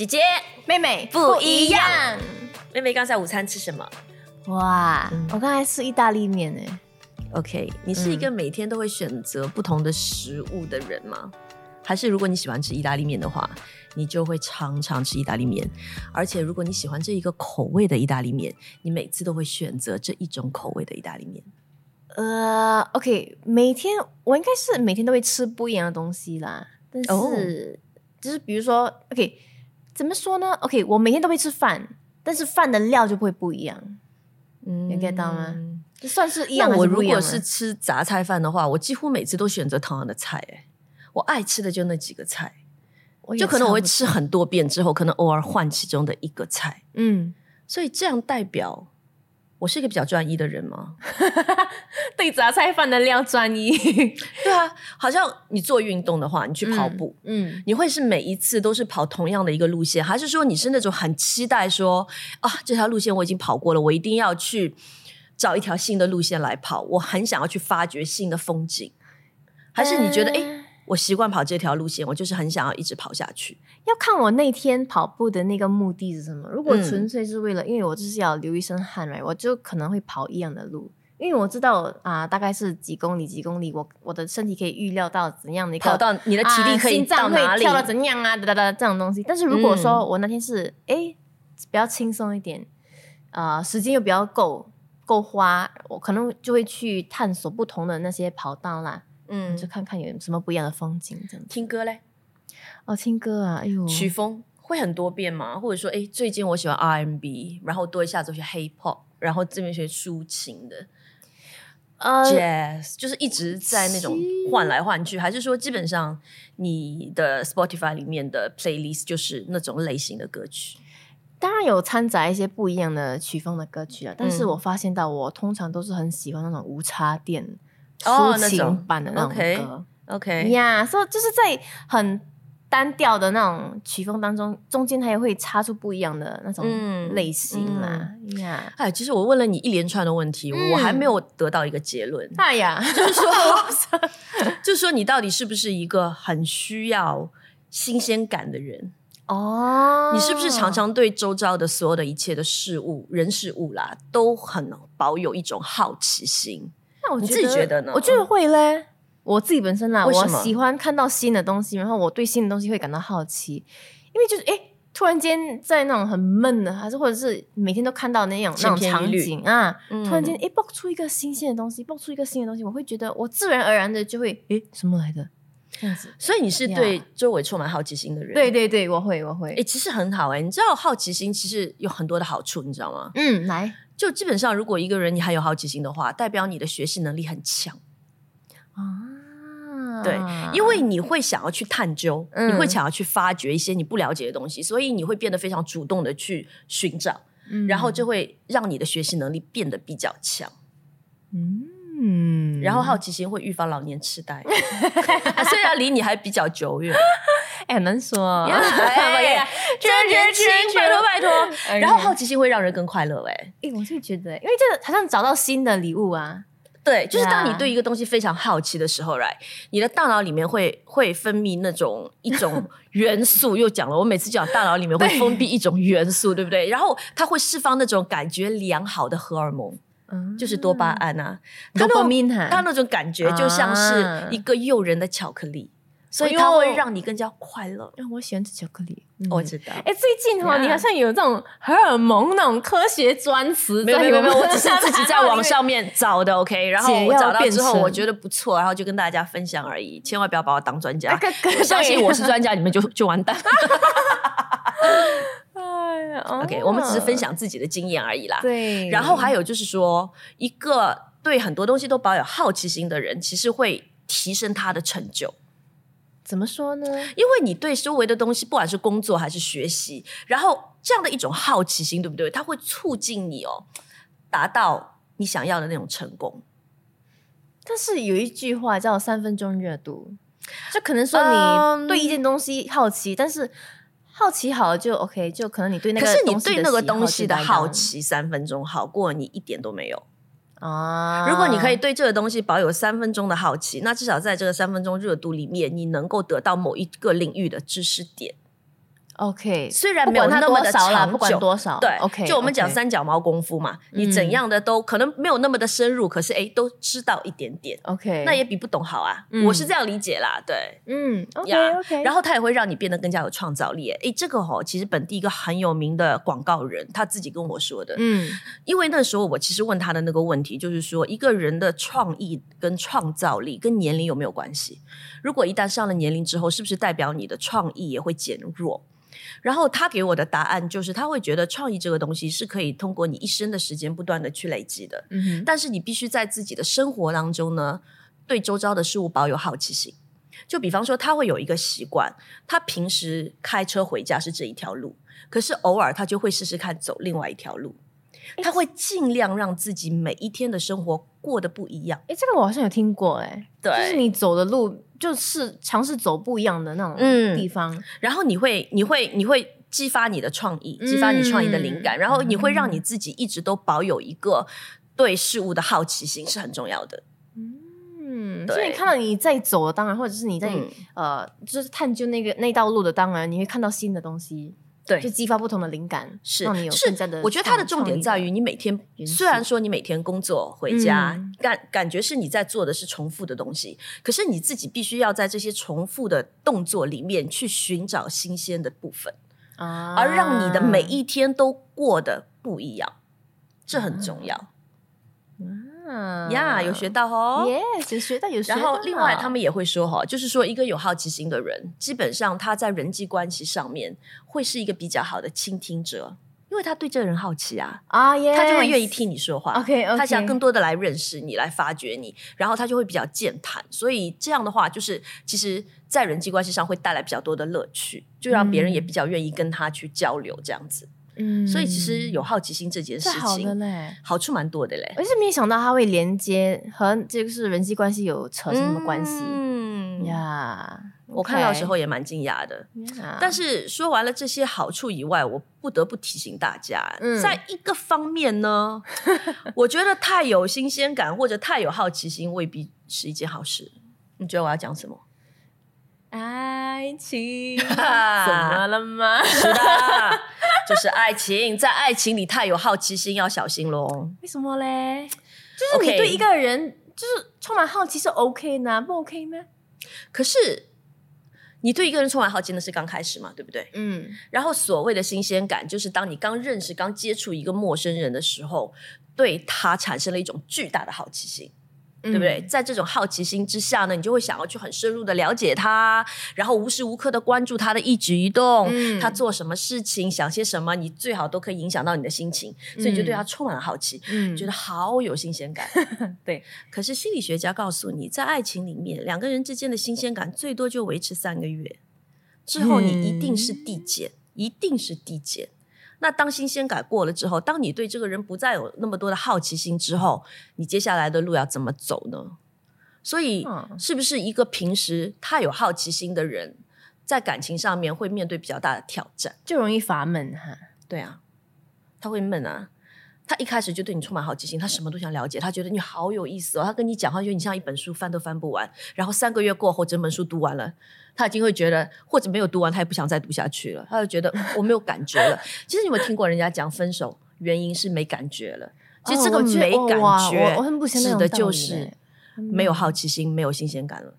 姐姐，妹妹不一样。妹妹刚才午餐吃什么哇，我刚才吃意大利面诶。？OK，你是一个每天都会选择不同的食物的人吗？还是如果你喜欢吃意大利面的话，你就会常常吃意大利面？而且如果你喜欢这一个口味的意大利面，你每次都会选择这一种口味的意大利面。呃，OK，每天我应该是每天都会吃不一样的东西啦，但是、哦就是比如说，OK，怎么说呢？OK，我每天都会吃饭，但是饭的料就不会不一样，嗯你 get 到吗？就算是一样我如果是吃杂菜饭的话，我几乎每次都选择同样的菜、哎，我爱吃的就那几个菜，就可能我会吃很多遍之后，可能偶尔换其中的一个菜。嗯，所以这样代表我是一个比较专一的人吗？对杂菜饭的料专一，对啊，好像你做运动的话，你去跑步，嗯，你会是每一次都是跑同样的一个路线，还是说你是那种很期待说啊这条路线我已经跑过了，我一定要去找一条新的路线来跑，我很想要去发掘新的风景，还是你觉得哎诶，我习惯跑这条路线，我就是很想要一直跑下去？要看我那天跑步的那个目的是什么。如果嗯纯粹是为了，因为我就是要流一身汗来，我就可能会跑一样的路，因为我知道啊，大概是几公里几公里，我我的身体可以预料到怎样的一个跑到你的体力可以啊、心脏到哪里？会跳到怎样啊，哒哒哒这种东西。但是如果说嗯我那天是诶比较轻松一点，呃，时间又比较够够花，我可能就会去探索不同的那些跑道啦，嗯就看看有什么不一样的风景这样。听歌嘞，哦，听歌啊，哎呦，曲风会很多变吗？或者说，哎，最近我喜欢 R&B，然后多一下子学 Hip Hop，然后这边学抒情的呃 Jazz，就是一直在那种换来换去，还是说基本上你的 Spotify 里面的 playlist 就是那种类型的歌曲？当然有掺杂一些不一样的曲风的歌曲啊，但是嗯我发现到我通常都是很喜欢那种无插电、抒哦那种情版的那种 OK 歌。OK，呀，所以就是在很单调的那种曲风当中，中间它也会插出不一样的那种嗯类型啦。呀，哎，其实我问了你一连串的问题，嗯我还没有得到一个结论，哎呀，就是说，就是说你到底是不是一个很需要新鲜感的人？哦，你是不是常常对周遭的所有的一切的事物、人事物啦，都很保有一种好奇心？你那我觉自己觉得呢？我觉得会嘞。我自己本身啦，我喜欢看到新的东西，然后我对新的东西会感到好奇，因为就是诶，突然间在那种很闷的，还是或者是每天都看到那样那种场景啊，嗯突然间诶爆出一个新鲜的东西，爆出一个新的东西，我会觉得我自然而然的就会诶什么来的？这样子。所以你是对周围充满好奇心的人。对，对对，我会我会。哎、，其实很好哎、你知道好奇心其实有很多的好处，你知道吗？嗯，来就基本上，如果一个人你还有好奇心的话，代表你的学习能力很强。啊，对，因为你会想要去探究，嗯你会想要去发掘一些你不了解的东西，所以你会变得非常主动的去寻找，嗯然后就会让你的学习能力变得比较强。嗯，然后好 奇心会预防老年痴呆，啊虽然离你还比较久远，哎很难说，哎真年轻，拜托拜托。哎然后好奇心会让人更快乐，哎，哎，我是觉得，因为这个好像找到新的礼物啊，对，就是当你对一个东西非常好奇的时候，来，你的大脑里面会会分泌那种一种元素，又讲了，我每次讲大脑里面会分泌一种元素，对不对？然后它会释放那种感觉良好的荷尔蒙，嗯就是多巴胺啊，它那种它那种感觉就像是一个诱人的巧克力，所以它会让你更加快乐。让我喜欢吃巧克力。我知道。哎，最近哈你好像有这种荷尔蒙那种科学专词，没有没有没有，我只是 自己在网上面找的，OK。然后我找到之后，我觉得不错，然后就跟大家分享而已，千万不要把我当专家 相信我是专家，你们就 就完蛋。哎呀 OK，我们只是分。享自己的经验而已啦。对，然后还有就是说，一个对很多东西都保有好奇心的人，其实会提升他的成就。怎么说呢？因为你对周围的东西，不管是工作还是学习，然后这样的一种好奇心，对不对？它会促进你哦，达到你想要的那种成功。但是有一句话叫“三分钟热度”，就可能说嗯你对一件东西好奇，但是好奇好了就 OK，就可能你对那可是你对那个东西的好奇三分钟好过你一点都没有。啊。如果你可以对这个东西保有三分钟的好奇，那至少在这个三分钟热度里面，你能够得到某一个领域的知识点。OK，虽然没有那么的多少啦，不管多少，对，OK，就我们讲三脚猫功夫嘛，你怎样的都可能没有那么的深入，可是哎，都知道一点点，OK，那也比不懂好啊。嗯我是这样理解啦，对。嗯 OK，然后它也会让你变得更加有创造力。哎，这个哦，其实本地一个很有名的广告人他自己跟我说的，嗯因为那时候我其实问他的那个问题，就是说一个人的创意跟创造力跟年龄有没有关系？如果一旦上了年龄之后，是不是代表你的创意也会减弱？然后他给我的答案就是，他会觉得创意这个东西是可以通过你一生的时间不断的去累积的，嗯哼，但是你必须在自己的生活当中呢，对周遭的事物保有好奇心。就比方说，他会有一个习惯，他平时开车回家是这一条路，可是偶尔他就会试试看走另外一条路。他会尽量让自己每一天的生活过得不一样。哎，这个我好像有听过，哎，对就是你走的路，就是尝试走不一样的那种嗯地方，然后你会，你会，你会激发你的创意，激发你创意的灵感，嗯然后你会让你自己一直都保有一个对事物的好奇心，是很重要的。嗯，所以你看到你在走的，当然，或者是你在、嗯呃，就是探究那个那道路的，当然你会看到新的东西，对。就激发不同的灵感，是让你有是更加的创。我觉得它的重点在于，你每天，虽然说你每天工作回家，嗯。感感觉是你在做的是重复的东西，可是你自己必须要在这些重复的动作里面去寻找新鲜的部分，啊而让你的每。一天都过得不一样，这很重要。啊呀。有学到哦。，yes，有学到有学到。然后，另外他们也会说哈，就是说，一个有好奇心的人，基本上他在人际关系上面会是一个比较好的倾听者，因为他对这个人好奇啊，啊，耶，他就会愿意听你说话。OK，OK 他想更多的来认识你，来发掘你，然后他就会比较健谈。所以这样的话，就是其实，在人际关系上会带来比较多的乐趣，就让别人也比较愿意跟他去交流这样子。嗯，所以其实有好奇心这件事是好的情，嘞。好处蛮多的嘞。而且没想到它会连接和这个是人际关系有扯什么关系嗯，呀？我看到的时候也蛮惊讶的。呀，但是说完了这些好处以外，我不得不提醒大家，嗯在一个方面呢，我觉得太有新鲜感或者太有好奇心未必是一件好事。你觉得我要讲什么？爱情 怎么了吗？是的，就是爱情，在爱情里太有好奇心，要小心喽。为什么嘞？就是你对一个人就是充满好奇是 OK 呢，不 OK 吗？可是你对一个人充满好奇，那是刚开始嘛，对不对？嗯，然后所谓的新鲜感，就是当你刚认识、刚接触一个陌生人的时候，对他产生了一种巨大的好奇心。对不对？在这种好奇心之下呢，你就会想要去很深入的了解他，然后无时无刻的关注他的一举一动，嗯他做什么事情，想些什么，你最好都可以影响到你的心情，所以你就对他充满了好奇，嗯觉得好有新鲜感。对，可是心理学家告诉你，在爱情里面，两个人之间的新鲜感最多就维持三个月，之后你一定是递减，一定是递减。那当新鲜感过了之后，当你对这个人不再有那么多的好奇心之后，你接下来的路要怎么走呢？所以，嗯是不是一个平时太有好奇心的人，在感情上面会面对比较大的挑战？就容易乏闷哈。对啊，他会闷啊。他一开始就对你充满好奇心，他什么都想了解，他觉得你好有意思哦。他跟你讲话，觉得你像一本书，翻都翻不完。然后三个月过后，整本书读完了，他已经会觉得，或者没有读完，他也不想再读下去了。他就觉得嗯我没有感觉了。其实你有没有听过人家讲分手原因是没感觉了？其实这个哦我觉得没感哇觉，我我很不喜欢那指的种道理就是嘞没有好奇心，没有新鲜感了。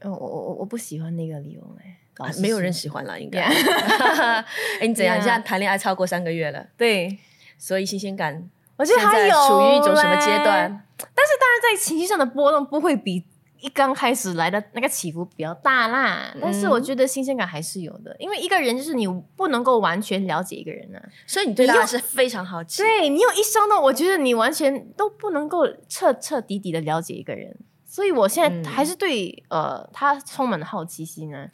呃我我我我不喜欢那个理由哎，没有人喜欢了，应该。哎，你怎样现在谈恋爱超过三个月了，对。所以新鲜感我觉得还有处于一种什么阶嘞段？但是当然，在情绪上的波动不会比一刚开始来的那个起伏比较大啦。但是我觉得新鲜感还是有的，因为一个人就是你不能够完全了解一个人啊。所以你对他是非常好奇。对你有一生的，我觉得你完全都不能够彻彻底底的了解一个人。所以我现嗯在还是对、呃他充满了好奇心呢。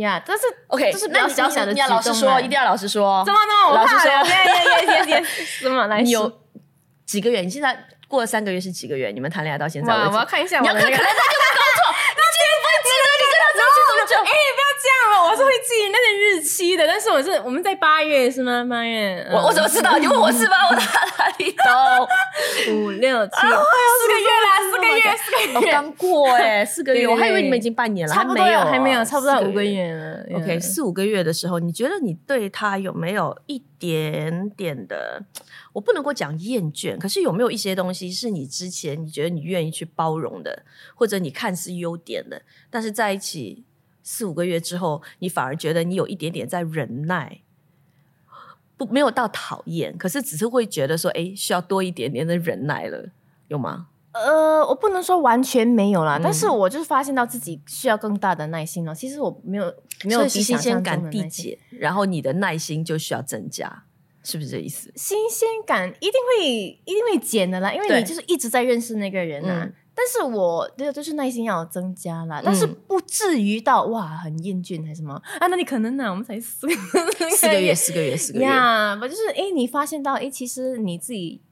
呀，这是 OK，这是比较小小的你要老实说，一定要老实说。怎么怎么我老实说怕了？耶耶耶耶耶！什么来？你有几个月？你现在过了三个月是几个月？你们谈恋爱到现在我要？看一下你要看我的那个。看他这个工作，你记得不会记得你跟他在一起多久？哎、不要这样了，我是会记那个日期的，但是我是我们在八月是吗？八月，我我怎么知道？你问我是吗？我哪哪里里头？五六七，四个月啦，四个月，四个哦，月，刚过哎，四个月，我还以为你们已经半年了，差不多还没有，还没有，差不多四五个。月了。OK，四五个月的时候，你觉得你对他有没有一点点的，我不能够讲厌倦，可是有没有一些东西是你之前你觉得你愿意去包容的，或者你看似优点的，但是在一起四五个月之后，你反而觉得你有一点点在忍耐，不没有到讨厌，可是只是会觉得说，哎，需要多一点点的忍耐了，有吗？呃，我不能说完全没有啦，嗯但是我就是发现到自己需要更大的耐心了。其实我没有没有新鲜感递减，然后你的耐心就需要增加，是不是这意思？新鲜感一定会一定会减的啦，因为你就是一直在认识那个人啊。嗯但是我对就是耐心要增加啦，但是嗯不至于到哇很厌倦还是什么啊？那你可能呢？我们才四个四个月，四个月，四个月。呀，不就是哎，你发现到哎，其实你自己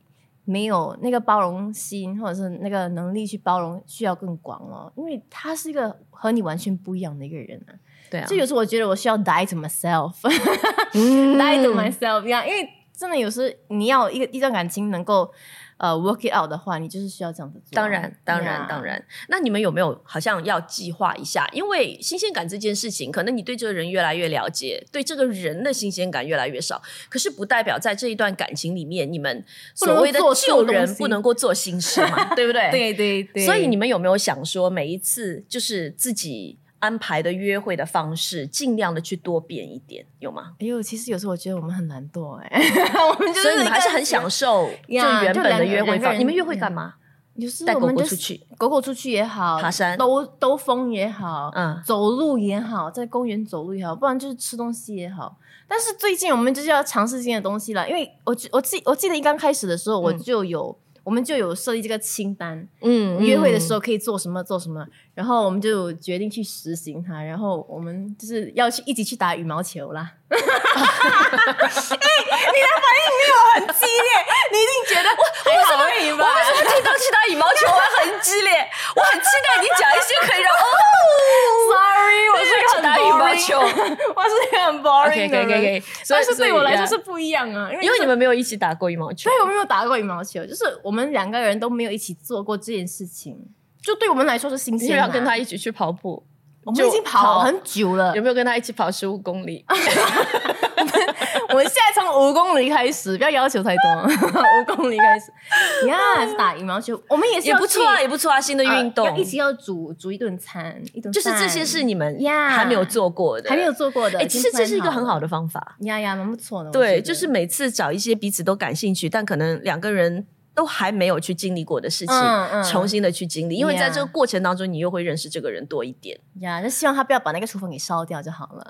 没有那个包容心，或者是那个能力去包容，需要更广哦，因为他是一个和你完全不一样的一个人啊。对啊，就有时候我觉得我需要 die to myself，die 嗯 to myself 一样，因为真的有时你要一个一段感情能够呃 work it out 的话，你就是需要这样子做。当然，当然，呀当。然。那你们有没有好像要计划一下？因为新鲜感这件事情，可能你对这个人越来越了解，对这个人的新鲜感越来越少。可是不代表在这一段感情里面，你们所谓的旧人不能够做新事嘛，对不对？。对对对，所以你们有没有想说，每一次就是自己安排的约会的方式，尽量的去多变一点，有吗？哎呦，其实有时候我觉得我们很懒惰哎，我们就是所以你们还是很享受就原本的约会方。两个人你们约会干嘛？有时带狗候我们就是狗出去，狗狗出去也好，爬山兜兜风也好，嗯走路也好，在公园走路也好，不然就是吃东西也好。但是最近我们就是要尝试新的东西了，因为我记我记我记得一刚开始的时候，我嗯就有、我们就有设立这个清单，嗯约会的时候。候可以做什么做什么，然后我们就决定去实行它，然后我们就是要去一起去打羽毛球啦。哎、你的反应没有很激烈，你一定觉得还好而已吧？我为什么听到去打羽毛球我还很激烈？我很期待你讲一些可以让哦，Sorry，我是一个很去打羽毛球。我是一个很 boring 的人但是对我来说是不一样啊，因为你们们没有一起打过羽毛球。对我们没有打过羽毛球，就是我们两个人都没有一起做过这件事情，就对我们来说是新鲜、啊。要跟他一起去跑步，我们已经跑很久了。有，没有跟他一起跑十五公里？我们现在从五公里开始，不要要求太多，五公里开始。呀，是打羽毛球，我们也是也不错啊，也不错啊，新的呃运动。要。一起要煮煮一顿餐，一顿就是这些是你们呀。还没有做过的，还没有做过的，哎，其实这是一个很好的方法。呀呀，蛮不错的。我对，就是每次找一些彼此都感兴趣，但可能两个人都还没有去经历过的事情，嗯嗯重新的去经历。因为在这个过程当中，你又会认识这个人多一点。呀，就希望他不要把那个厨房给烧掉就好了。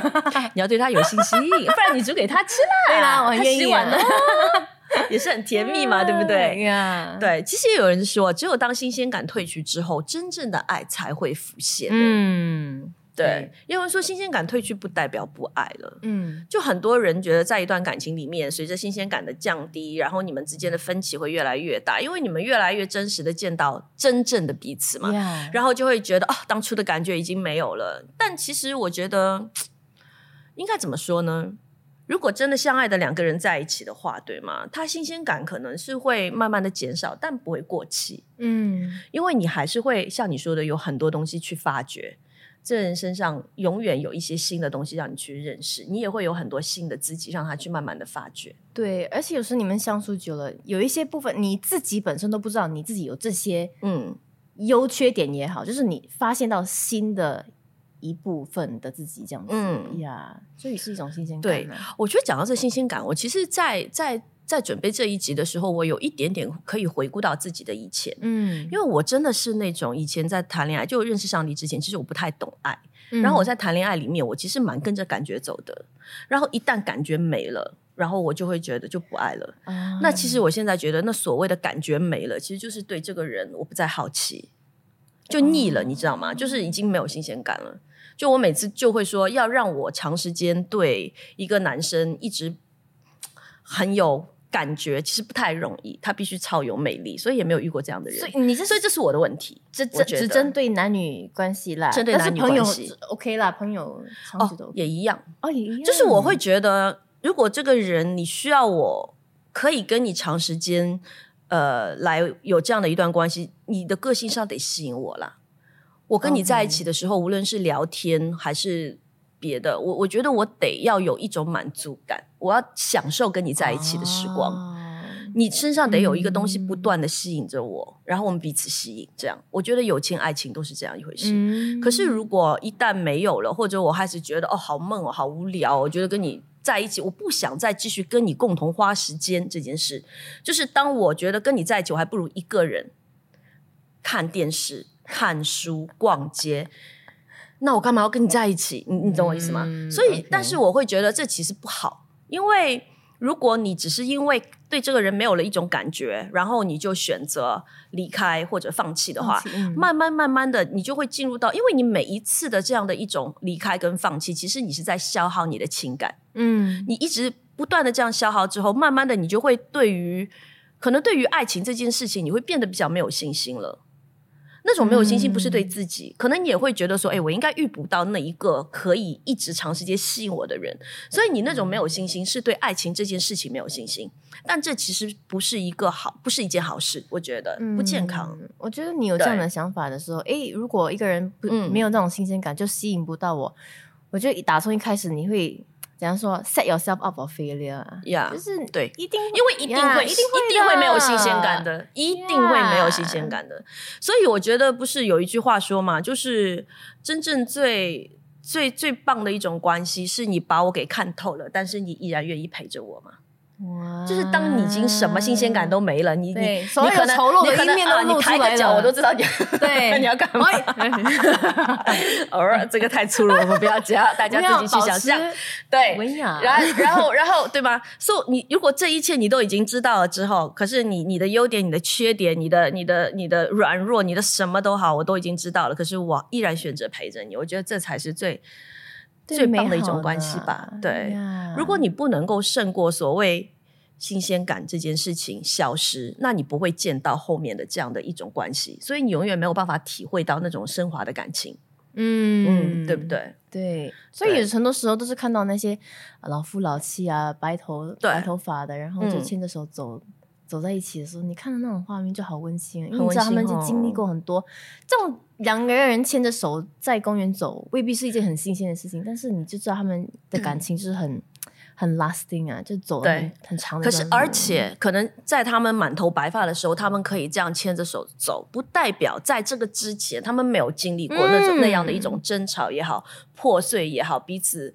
你要对他有信心，不然你煮给他吃啦。对啦，我很他愿意啊洗碗哦，也是很甜蜜嘛，对不对？呀，对，其实也有人说，只有当新鲜感褪去之后，真正的爱才会浮现。嗯，对，因为说新鲜感褪去不代表不爱了。嗯，就很多人觉得，在一段感情里面，随着新鲜感的降低，然后你们之间的分歧会越来越大，因为你们越来越真实的见到真正的彼此嘛，呀，然后就会觉得哦、当初的感觉已经没有了。但其实我觉得，应该怎么说呢？如果真的相爱的两个人在一起的话，对吗？他新鲜感可能是会慢慢的减少，但不会过期，嗯，因为你还是会像你说的，有很多东西去发掘。这人身上永远有一些新的东西让你去认识，你也会有很多新的自己让他去慢慢的发掘。对，而且有时候你们相处久了，有一些部分你自己本身都不知道你自己有这些嗯，优缺点也好，就是你发现到新的一部分的自己这样子，嗯呀，所以是一种新鲜感啊。我觉得讲到这新鲜感，我其实在，在在准备这一集的时候，我有一点点可以回顾到自己的以前，嗯，因为我真的是那种以前在谈恋爱就认识上帝之前，其实我不太懂爱，嗯然后我在谈恋爱里面，我其实蛮跟着感觉走的，然后一旦感觉没了。然后我就会觉得就不爱了。啊那其实我现在觉得，那所谓的感觉没了，其实就是对这个人我不再好奇，就腻了，你知道吗？就是已经没有新鲜感了。就我每次就会说，要让我长时间对一个男生一直很有感觉，其实不太容易。他必须超有魅力，所以也没有遇过这样的人所。以你这所以这是我的问题。这这只针对男女关系啦，针对男女关系 OK 啦，朋友长哦也一样，哦也一样，就是我会觉得，如果这个人你需要我可以跟你长时间呃来有这样的一段关系，你的个性上得吸引我啦。我跟你在一起的时候无论是聊天还是别的，我我觉得我得要有一种满足感，我要享受跟你在一起的时光。哦你身上得有一个东西不断的吸引着我，然后我们彼此吸引，这样我觉得友情、爱情都是这样一回事。嗯可是如果一旦没有了，或者我开始觉得哦好闷哦好无聊，我觉得跟你在一起，我不想再继续跟你共同花时间这件事，就是当我觉得跟你在一起，我还不如一个人看电视、看书、逛街。那我干嘛要跟你在一起？你你懂我意思吗？嗯所以但是我会觉得这其实不好，因为如果你只是因为对这个人没有了一种感觉，然后你就选择离开或者放弃的话，嗯慢慢慢慢的，你就会进入到，因为你每一次的这样的一种离开跟放弃，其实你是在消耗你的情感，嗯你一直不断的这样消耗之后，慢慢的你就会对于可能对于爱情这件事情，你会变得比较没有信心了。那种没有信心不是对自己，可能你也会觉得说，哎、我应该遇不到那一个可以一直长时间吸引我的人，所以你那种没有信心是对爱情这件事情没有信心，但这其实不是一个好，不是一件好事，我觉得不健康。嗯我觉得你有这样的想法的时候，诶，如果一个人不、嗯。没有那种新鲜感，就吸引不到我，我觉得打从一开始你会怎样说？set yourself up for failure，啊呀、就是对一定，因为一定会，呀一一定会一定会没有新鲜感。的，一定会没有新鲜感的。所以我觉得不是有一句话说嘛，就是真正最最最棒的一种关系，是你把我给看透了，但是你依然愿意陪着我嘛。哇就是当你已经什么新鲜感都没了，你你你所有可能丑陋的你可能一面都啊，你露抬个脚我都知道你对 你要干嘛。偶尔这个太粗鲁了，我们不要这样，大家自己去想象。对，文雅，然后，然后，对吧？所、以你如果这一切你都已经知道了之后，可是你你的优点、你的缺点、你的、你的、你的软弱、你的什么都好，我都已经知道了。可是我依然选择陪着你，我觉得这才是最最最棒的一种关系吧的。对，呀如果你不能够胜过所谓新鲜感这件事情消失，那你不会见到后面的这样的一种关系，所以你永远没有办法体会到那种升华的感情。嗯嗯，对不？对？对，所以有很多时候都是看到那些呃老夫老妻啊、白头对白头发的，然后就嗯牵着手走。走在一起的时候，你看到那种画面就好温馨，因为你知道他们就经历哦。过很多。这种两个人牵着手在公园走，未必是一件很新鲜的事情，但是你就知道他们的感情就是很、很 lasting 啊，就走了很对很长的可是，而且。可能在他们满头白发的时候，他们可以这样牵着手走，不代表在这个之前他们没有经历过那种、嗯那样的一种争吵也好、破碎也好、彼此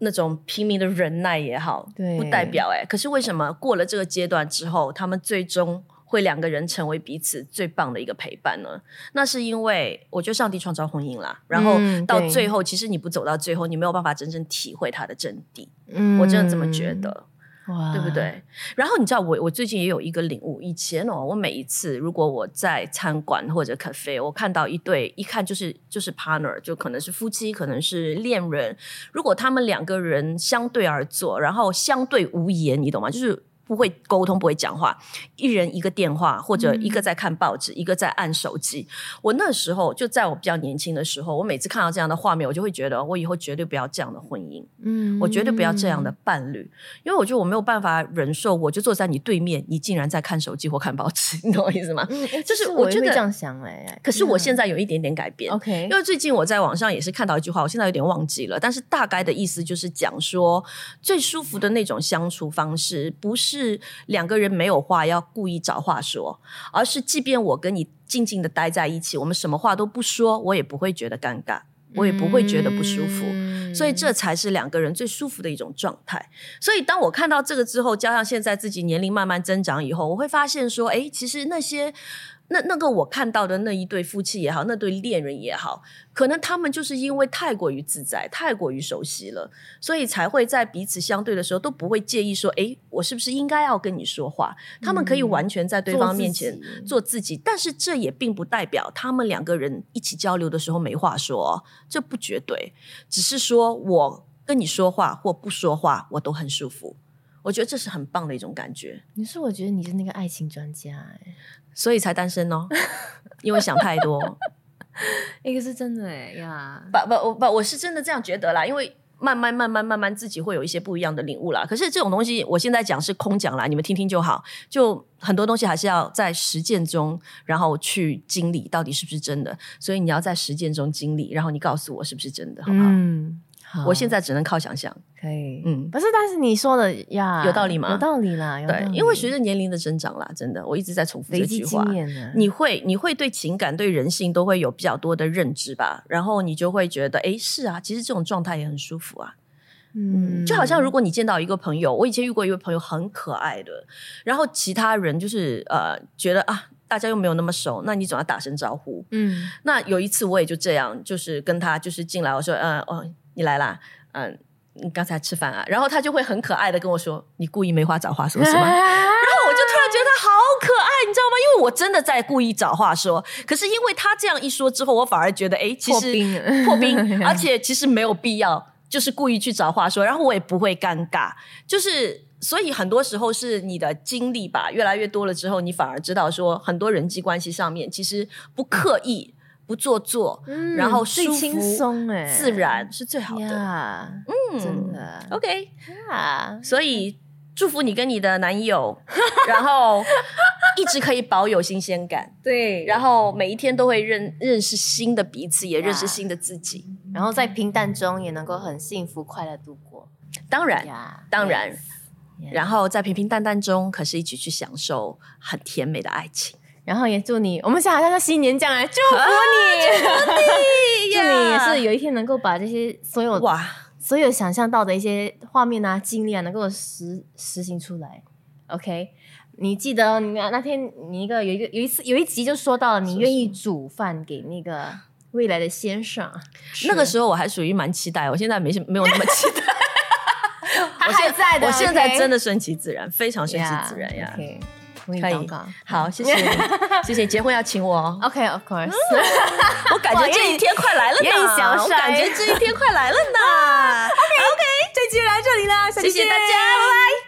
那种拼命的忍耐也好，对不代表哎、可是为什么过了这个阶段之后，他们最终会两个人成为彼此最棒的一个陪伴呢？那是因为我觉得上帝创造婚姻啦，然后到最后，其实你不走到最后，你没有办法真正体会它的真谛。嗯我真的这么觉得。哇，对不？对？然后你知道我我最近也有一个领悟，以前哦，我每一次如果我在餐馆或者 cafe，我看到一对一看就是就是 partner，就可能是夫妻，可能是恋人，如果他们两个人相对而坐，然后相对无言，你懂吗？就是。不会沟通，不会讲话，一人一个电话，或者一个在看报纸，一个在按手机。我那时候就在我比较年轻的时候，我每次看到这样的画面，我就会觉得，我以后绝对不要这样的婚姻。嗯我绝对不要这样的伴侣，因为我觉得我没有办法忍受，我就坐在你对面，你竟然在看手机或看报纸，你懂我意思吗？就是我觉得这样想哎，可是我嗯现在有一点点改变。OK，因为最近我在网上也是看到一句话，我现在有点忘记了，但是大概的意思就是讲说，最舒服的那种相处方式，不是两个人没有话要故意找话说，而是即便我跟你静静的待在一起，我们什么话都不说，我也不会觉得尴尬，我也不会觉得不舒服。嗯所以这才是两个人最舒服的一种状态。所以当我看到这个之后，加上现在自己年龄慢慢增长以后，我会发现说，哎，其实那些那那个我看到的那一对夫妻也好，那对恋人也好，可能他们就是因为太过于自在、太过于熟悉了，所以才会在彼此相对的时候都不会介意说，哎，我是不是应该要跟你说话？他们可以完全在对方面前做自己做自己，但是这也并不代表他们两个人一起交流的时候没话说哦，这不绝对，只是说我跟你说话或不说话，我都很舒服。我觉得这是很棒的一种感觉，你是，我觉得你是那个爱情专家哎，所以才单身哦，因为想太多。一个是真的哎呀，不不我不，我是真的这样觉得啦，因为慢慢慢慢慢慢自己会有一些不一样的领悟啦。可是这种东西，我现在讲是空讲啦，你们听听就好。就很多东西还是要在实践中，然后去经历到底是不是真的。所以你要在实践中经历，然后你告诉我是不是真的，好不好？嗯，好我现在只能靠想象。可以，嗯，不是，但是你说的呀，有道理吗？有道理啦，有道对，理。因为随着年龄的增长啦，真的，我一直在重复这句话。你会你会对情感、对人性都会有比较多的认知吧，然后你就会觉得，哎，是啊，其实这种状态也很舒服啊。嗯。就好像如果你见到一个朋友，我以前遇过一位朋友很可爱的，然后其他人就是呃觉得啊，大家又没有那么熟，那你总要打声招呼。嗯。那有一次我也就这样，就是跟他就是进来，我说，嗯、哦，你来啦，嗯、你刚才吃饭啊？然后他就会很可爱的跟我说，你故意没话找话说是吗？然后我就突然觉得他好可爱，你知道吗？因为我真的在故意找话说，可是因为他这样一说之后，我反而觉得，哎，其实破冰破冰，而且其实没有必要，就是故意去找话说，然后我也不会尴尬，就是。所以很多时候是你的经历吧，越来越多了之后，你反而知道说，很多人际关系上面其实不刻意、不做作，嗯然后舒服、最轻松哎，自然是最好的。呀，嗯真的。OK，啊，所以祝福你跟你的男友，然后一直可以保有新鲜感，对。然后每一天都会认认识新的彼此，也认识新的自己。然后在平淡中也能够很幸福快乐度过。当然，呀，当然。然后在平平淡淡中，可是一起去享受很甜美的爱情。然后也祝你，我们现在好像新年将来，祝福你，祝你也是有一天能够把这些所有哇，所有想象到的一些画面啊、经历啊，能够实实行出来。OK，你记得哦你那那天你一个有一个有一次有一集就说到了，你愿意煮饭给那个未来的先生，那个时候我还属于蛮期待，我现在没没有那么期待。他我现还在的，我现在真的顺其自然，非常顺其自然呀。可以祷告。好，谢谢，谢谢结婚要请我哦。OK，of course。我感觉这一天快来了呢，我感觉这一天快来了呢。OK，OK，这期就来这里啦，谢谢大家。